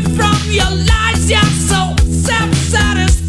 from your lies. You're so self-satisfied.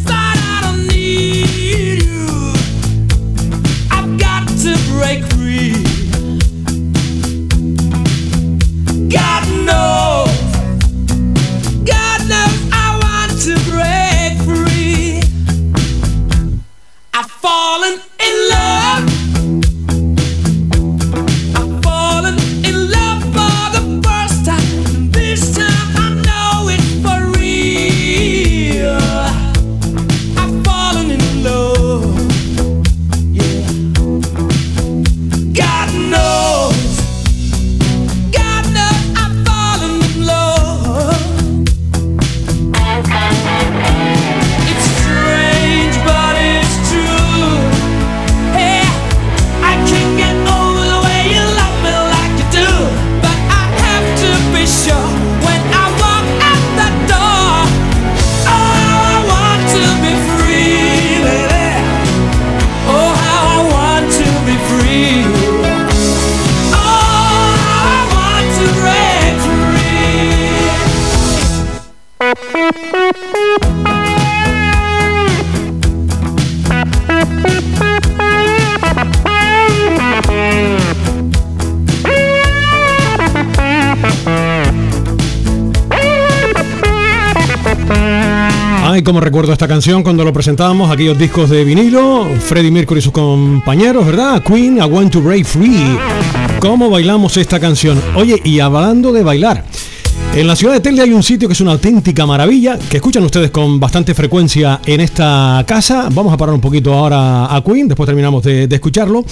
Como recuerdo esta canción cuando lo presentábamos, aquellos discos de vinilo, Freddie Mercury y sus compañeros, ¿verdad? Queen, I Want to Break Free. ¿Cómo bailamos esta canción? Oye, y hablando de bailar, en la ciudad de Telde hay un sitio que es una auténtica maravilla, que escuchan ustedes con bastante frecuencia en esta casa. Vamos a parar un poquito ahora a Queen, después terminamos de, de escucharlo.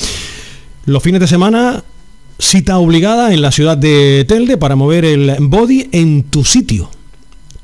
Los fines de semana, cita obligada en la ciudad de Telde para mover el body en tu sitio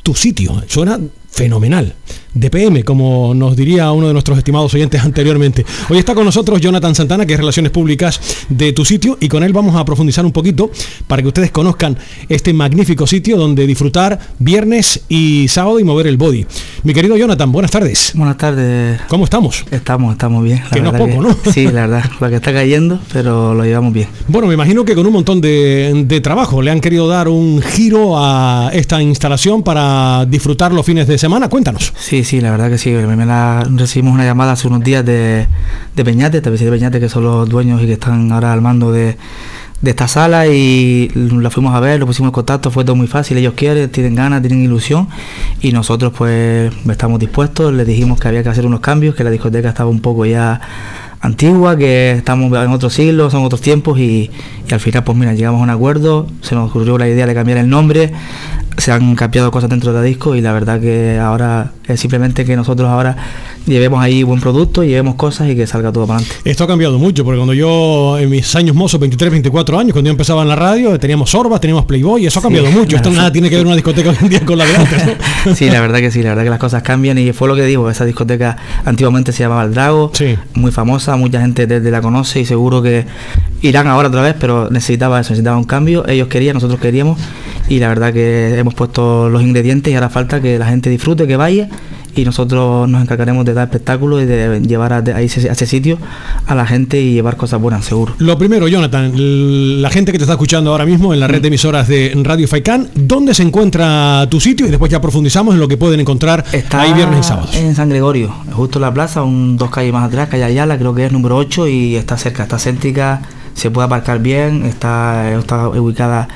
tu sitio. Suena fenomenal. DPM, como nos diría uno de nuestros estimados oyentes anteriormente. Hoy está con nosotros Jonathan Santana, que es Relaciones Públicas de tu sitio, y con él vamos a profundizar un poquito para que ustedes conozcan este magnífico sitio donde disfrutar viernes y sábado y mover el body. Mi querido Jonathan, buenas tardes. Buenas tardes. ¿Cómo estamos? Estamos, estamos bien. la Que no es ¿no? Sí, la verdad. Lo que está cayendo, pero lo llevamos bien. Bueno, me imagino que con un montón de, de trabajo le han querido dar un giro a esta instalación para disfrutar los fines de semana. Cuéntanos. Sí, sí, la verdad que sí. Recibimos una llamada hace unos días de, de Peñate, de Peñate, que son los dueños y que están ahora al mando de, esta sala y la fuimos a ver, lo pusimos en contacto, fue todo muy fácil, ellos quieren, tienen ganas, tienen ilusión y nosotros pues estamos dispuestos, les dijimos que había que hacer unos cambios, que la discoteca estaba un poco ya antigua, que estamos en otro siglo, son otros tiempos y al final pues mira, llegamos a un acuerdo, se nos ocurrió la idea de cambiar el nombre, se han cambiado cosas dentro de la disco y la verdad que ahora es simplemente que nosotros ahora llevemos ahí buen producto, llevemos cosas y que salga todo para adelante. Esto ha cambiado mucho, porque cuando yo, en mis años mozos, 23, 24 años, cuando yo empezaba en la radio, teníamos Sorbas, teníamos Playboy, y eso ha cambiado Sí, mucho. Esto nada tiene que ver una discoteca hoy en día con la de antes, ¿no? Sí, la verdad que sí, la verdad que las cosas cambian y fue lo que digo, esa discoteca antiguamente se llamaba El Drago, Sí. muy famosa, mucha gente desde la conoce y seguro que irán ahora otra vez, pero necesitaba eso, necesitaba un cambio, ellos querían, nosotros queríamos y la verdad que hemos puesto los ingredientes y ahora falta que la gente disfrute, que vaya y nosotros nos encargaremos de dar espectáculos y de llevar a, a ese, a ese sitio a la gente y llevar cosas buenas, seguro. Lo primero, Jonathan, la gente que te está escuchando ahora mismo en la Mm. red de emisoras de Radio Faikán, ¿dónde se encuentra tu sitio? Y después ya profundizamos en lo que pueden encontrar Está ahí viernes y sábados. en San Gregorio, justo en la plaza, un dos calles más atrás, calle Ayala, creo que es número 8 y está cerca, está céntrica, se puede aparcar bien, está, está ubicada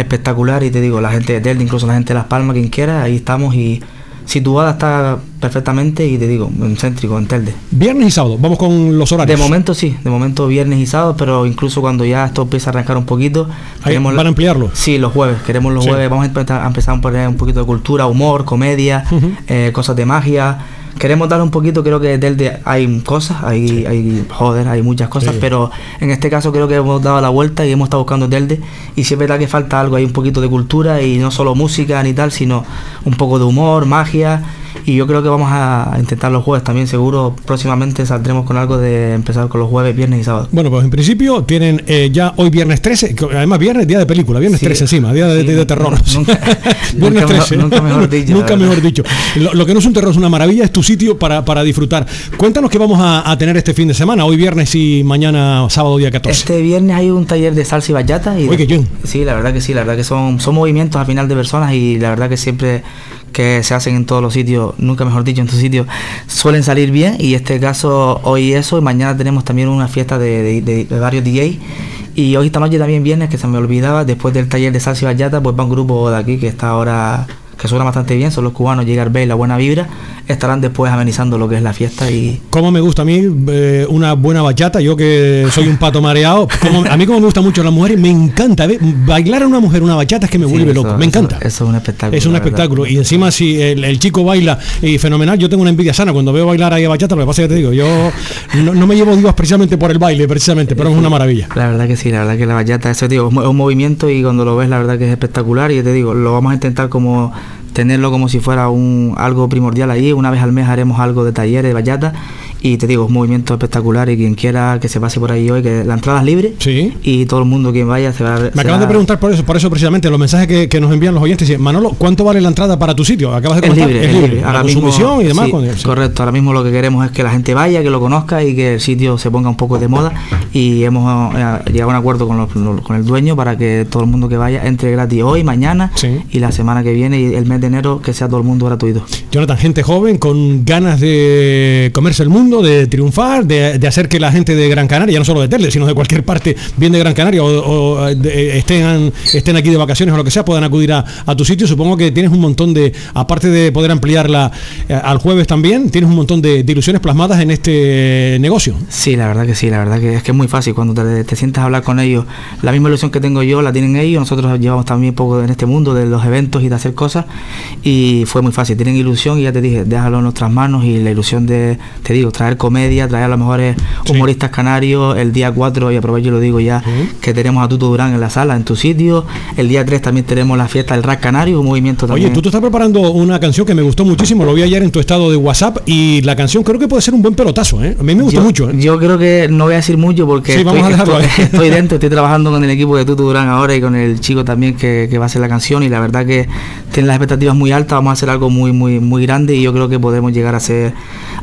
espectacular y te digo, la gente de Telde, incluso la gente de Las Palmas, quien quiera, ahí estamos y situada está perfectamente y te digo, en céntrico, en Telde. Viernes y sábado, vamos con los De horarios. momento sí, de momento viernes y sábado, pero incluso cuando ya esto empieza a arrancar un poquito, queremos- van a ampliarlo. Sí, los jueves, queremos los Sí. jueves, vamos a empezar, a empezar a poner un poquito de cultura, humor, comedia, eh, cosas de magia. Queremos dar un poquito, creo que de hay cosas, hay, hay joder, hay muchas cosas, Sí. pero en este caso creo que hemos dado la vuelta y hemos estado buscando Telde y sí es verdad que falta algo, hay un poquito de cultura y no solo música ni tal, sino un poco de humor, magia Y yo creo que vamos a intentar los jueves también, seguro. Próximamente saldremos con algo de empezar con los jueves, viernes y sábado. Bueno, pues en principio tienen eh, ya hoy viernes 13, que además viernes día de película, viernes Sí. 13 encima, día de, Sí, de- de terror. nunca- viernes nunca mejor- 13. nunca mejor dicho, Nunca mejor dicho. Lo, lo que no es un terror, es una maravilla, es tu sitio para, para disfrutar. Cuéntanos qué vamos a, a tener este fin de semana, hoy viernes y mañana sábado día 14. Este viernes hay un taller de salsa y bachata. Y Oye. Sí, la verdad que sí, la verdad que son, son movimientos al final de personas y la verdad que siempre que se hacen en todos los sitios, nunca mejor dicho, en tu sitio, suelen salir bien. Y este caso hoy eso y mañana tenemos también una fiesta de, de- de- varios DJ y hoy esta noche también viernes que se me olvidaba, después del taller de salsa y bachata, pues va un grupo de aquí que está ahora que suena bastante bien, son los cubanos, Llegar Bay, La Buena Vibra, estarán después amenizando lo que es la fiesta y Cómo me gusta a mí eh, una buena bachata, yo que soy un pato mareado. Como- a mí como me gustan mucho las mujeres, me encanta. ¿ves? Bailar a una mujer una bachata es que me Sí, vuelve eso- loco, me encanta. Eso, es un espectáculo. Es un espectáculo. Y encima si el, el chico baila y fenomenal, yo tengo una envidia sana cuando veo bailar ahí a bachata, lo que pasa es que te digo, yo no, no me llevo Dios precisamente por el baile, precisamente, pero es una maravilla. La verdad que sí, la verdad que la bachata, eso digo, es un movimiento y cuando lo ves la verdad que es espectacular y te digo, lo vamos a intentar como tenerlo como si fuera un algo primordial ahí, una vez al mes haremos algo de talleres de bachata y te digo, es un movimiento espectacular y quien quiera que se pase por ahí hoy, que la entrada es libre Sí. y todo el mundo quien vaya se va a... Me acaban de preguntar por eso, por eso precisamente, los mensajes que, que nos envían los oyentes. dicen, Manolo, ¿cuánto vale la entrada para tu sitio? Acabas de Es comentar. libre, es libre. La consumición y demás. sí, con- sí. Correcto, ahora mismo lo que queremos es que la gente vaya, que lo conozca y que el sitio se ponga un poco de moda y hemos eh, llegado a un acuerdo con, los- los- con el dueño para que todo el mundo que vaya entre gratis hoy, mañana Sí. y la semana que viene y el mes de enero que sea todo el mundo gratuito. Jonathan, gente joven con ganas de comerse el mundo, de triunfar, de, hacer que la gente de Gran Canaria, no solo de Telde, sino de cualquier parte bien de Gran Canaria o, estén, estén aquí de vacaciones o lo que sea, puedan acudir a, a tu sitio. Supongo que tienes un montón de, aparte de poder ampliarla eh, al jueves también, tienes un montón de, de ilusiones plasmadas en este negocio. Sí, la verdad que sí, la verdad que es que es muy fácil cuando te, te sientas a hablar con ellos. La misma ilusión que tengo yo la tienen ellos, nosotros llevamos también poco en este mundo de los eventos y de hacer cosas y fue muy fácil, tienen ilusión y ya te dije, déjalo en nuestras manos y la ilusión de, te digo, traer comedia, traer a los mejores Sí. humoristas canarios, el día 4, y aprovecho y lo digo ya, que tenemos a Tuto Durán en la sala, en tu sitio, el día 3 también tenemos la fiesta del rap canario, un movimiento también. Oye, tú te estás preparando una canción que me gustó muchísimo, lo vi ayer en tu estado de WhatsApp y la canción creo que puede ser un buen pelotazo, ¿eh? A mí me gustó yo, mucho, ¿eh? yo creo que no voy a decir mucho porque Sí, estoy, estoy- estoy dentro, estoy trabajando con el equipo de Tutu Durán ahora y con el chico también que, que va a hacer la canción y la verdad que tiene las expectativas muy altas, vamos a hacer algo muy muy muy grande y yo creo que podemos llegar a hacer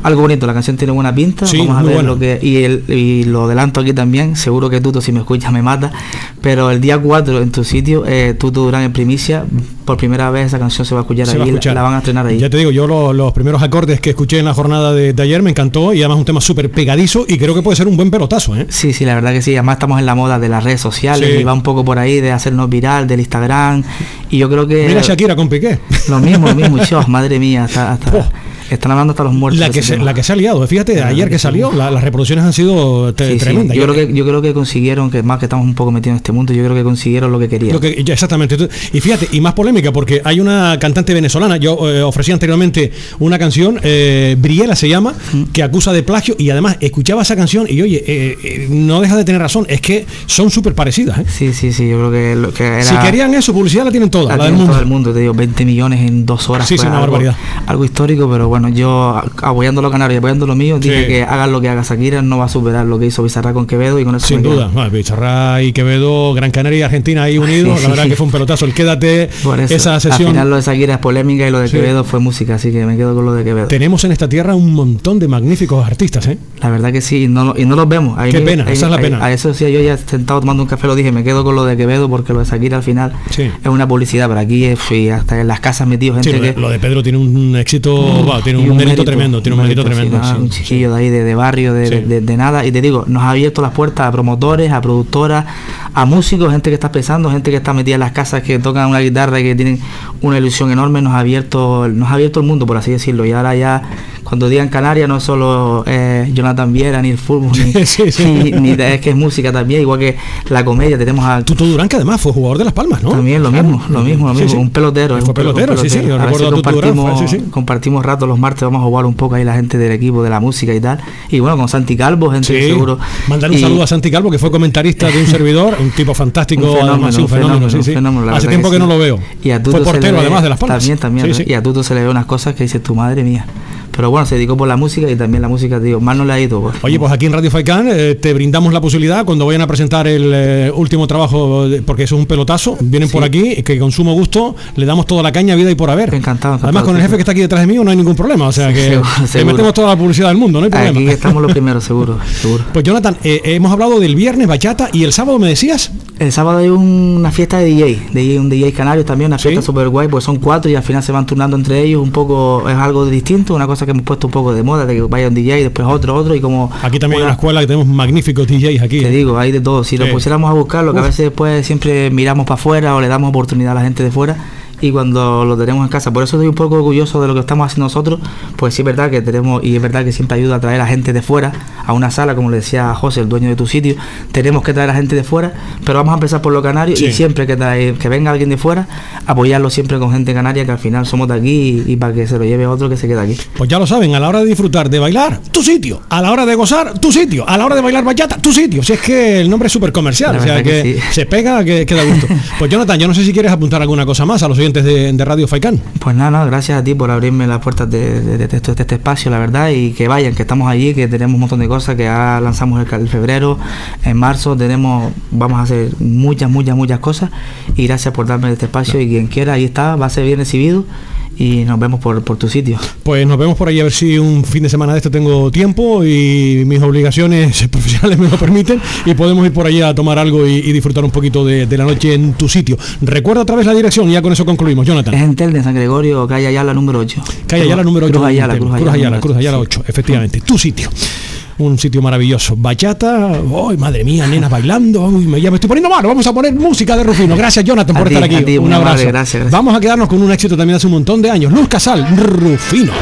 algo bonito, la canción tiene buena pinta, Sí, vamos a ver buena. lo que y, el, y lo adelanto aquí también, seguro que Tuto si me escucha me mata, pero el día 4 en tu sitio, eh, Tuto Durán en primicia, por primera vez esa canción se va a escuchar Se ahí, va a la- van a estrenar ahí. Ya te digo, yo lo- los primeros acordes que escuché en la jornada de, de ayer me encantó y además un tema súper pegadizo y creo que puede ser un buen pelotazo, ¿eh? Sí, sí, la verdad que sí. Además estamos en la moda de las redes sociales Sí. y va un poco por ahí de hacernos viral, del Instagram. Y yo creo que... Mira Shakira con Piqué. Lo mismo, lo mismo. Chos, madre mía, hasta, hasta- Oh. Están hablando hasta los muertos. La de que, se, la que se ha liado, ¿eh? fíjate, La ayer que salió, la- las reproducciones han sido sí. tremendas. Yo, creo que, yo creo que consiguieron, que más que estamos un poco metidos en este mundo, yo creo que consiguieron lo que querían. Lo que- ya, exactamente. Y fíjate, y más polémica, porque hay una cantante venezolana, yo eh, ofrecí anteriormente una canción, eh, Briela se llama, que acusa de plagio, y además escuchaba esa canción y oye, eh, eh, no deja de tener razón, es que son súper parecidas. ¿eh? Sí, sí, sí, yo creo que, lo que era... Si querían eso, publicidad la tienen toda, la la, del mundo. todo el mundo, te digo, 20 millones en dos horas. Sí, fue sí, una algo, barbaridad. Algo histórico, pero bueno, yo a- apoyando a los canarios, apoyando lo mío, dije Sí. que hagan lo que haga Shakira, no va a superar lo que hizo Bizarra con Quevedo y con eso Sin duda, bueno, Pizarra y Quevedo, Gran Canaria y Argentina ahí unidos, la verdad que fue un pelotazo. El quédate, Por eso, esa Al sesión. final lo de Shakira es polémica y lo de Sí. Quevedo fue música, así que me quedo con lo de Quevedo. Tenemos en esta tierra un montón de magníficos artistas, ¿eh? La verdad que sí, y no, lo- y no los vemos. Ahí Qué me- pena, ahí- esa es la ahí- pena. A eso sí, yo ya sentado tomando un café lo dije, me quedo con lo de Quevedo porque lo de Shakira al final Sí. es una publicidad, pero aquí fui hasta en las casas metidos gente lo, de, que... lo de Pedro tiene un éxito, wow, tiene y un, mérito, tremendo, tiene un mérito, tremendo. nada, sí, un chiquillo de ahí, de, de barrio, de, de- nada. Y te digo, nos ha abierto las puertas a promotores, a productoras, a músicos, gente que está pensando, gente que está metida en las casas, que tocan una guitarra y que tienen una ilusión enorme. Nos ha abierto, nos ha abierto el mundo, por así decirlo. Y ahora ya, cuando digan Canarias, no solo eh, Jonathan Viera, ni el fútbol, ni, Sí, sí. ni- ni- es que es música también, igual que la comedia. Tenemos a Tuto Durán, que además fue jugador de Las Palmas, ¿no? también lo mismo, lo mismo, lo mismo, sí. un pelotero. Fue un pel- un pelotero, sí, sí, yo recuerdo Tuto Durán, compartimos, compartimos rato los martes vamos a jugar un poco ahí la gente del equipo de la música y tal. Y bueno, con Santi Calvo, gente Sí, seguro. Mandar un Y- saludo a Santi Calvo, que fue comentarista de un servidor, un tipo fantástico, Un fenómeno, además, un fenómeno, sí, Hace tiempo que, no lo veo. Y a Tuto fue portero, además, de Las Palmas. También, también. Y a Tuto se le ve unas cosas que dices, tu madre mía. Pero bueno, se dedicó por la música y también la música, tío, mal no le ha ido. pues. Oye, pues aquí en Radio Faicán eh, te brindamos la posibilidad cuando vayan a presentar el eh, último trabajo, de- porque eso es un pelotazo, vienen por aquí, que con sumo gusto le damos toda la caña, vida y por haber. Encantado, encantado, Además, con el sí, jefe sí. que está aquí detrás de mí no hay ningún problema, o sea que le metemos toda la publicidad del mundo, no hay problema. Aquí estamos los primeros, seguro, seguro. Pues Jonathan, eh, hemos hablado del viernes, bachata, y el sábado me decías, El sábado hay una fiesta de DJ, DJ un DJ canario también, una Sí. fiesta super guay, pues son cuatro y al final se van turnando entre ellos un poco, es algo distinto, una cosa que hemos puesto un poco de moda, de que vaya un DJ, después otro, otro y como... aquí también hay una- una escuela que tenemos magníficos DJs aquí. Te eh. digo, hay de todo. Si Sí. lo pusiéramos a buscar, lo que Uf. a veces después siempre miramos para afuera o le damos oportunidad a la gente de fuera y cuando lo tenemos en casa. Por eso estoy un poco orgulloso de lo que estamos haciendo nosotros, pues sí es verdad que tenemos y es verdad que siempre ayuda a traer a gente de fuera a una sala, como le decía José, el dueño de tu sitio. Tenemos que traer a gente de fuera, pero vamos a empezar por lo canario Sí. y siempre que trae, que venga alguien de fuera, apoyarlo siempre con gente canaria que al final somos de aquí y, y para que se lo lleve otro que se quede aquí. Pues ya lo saben, a la hora de disfrutar, de bailar, tu sitio. A la hora de gozar, tu sitio. A la hora de bailar bachata, tu sitio. Si es que el nombre es súper comercial, o sea que, verdad que sí. se pega, que, que da gusto. Pues Jonathan, yo no sé si quieres apuntar alguna cosa más a los oyentes de, de Radio Faicán. Pues nada, no, gracias a ti por abrirme las puertas de, de- de este, espacio, la verdad, y que vayan, que estamos allí, que tenemos un montón de cosas, que ya lanzamos el, el febrero, en marzo tenemos, vamos a hacer muchas, muchas, muchas cosas, y gracias por darme este espacio, y quien quiera, ahí está, va a ser bien recibido, y nos vemos por, por tu sitio. Pues nos vemos por ahí a ver si un fin de semana de este tengo tiempo y mis obligaciones profesionales me lo permiten y podemos ir por allí a tomar algo y, y disfrutar un poquito de, de la noche en tu sitio. Recuerda otra vez la dirección y ya con eso concluimos, Jonathan. Es en Tel de San Gregorio, calle Ayala número 8. Calle Ayala número 8. Cruz Ayala, Cruz Ayala, número Cruz Ayala ocho, 8, efectivamente. Tu sitio. Un sitio maravilloso. Bachata, ¡ay, madre mía, nenas bailando! Uy, me, ya me estoy poniendo malo. Vamos a poner música de Rufino. Gracias, Jonathan, A por estar aquí. un abrazo. gracias, gracias. Vamos a quedarnos con un éxito también hace un montón de años. Luz Casal, Rufino.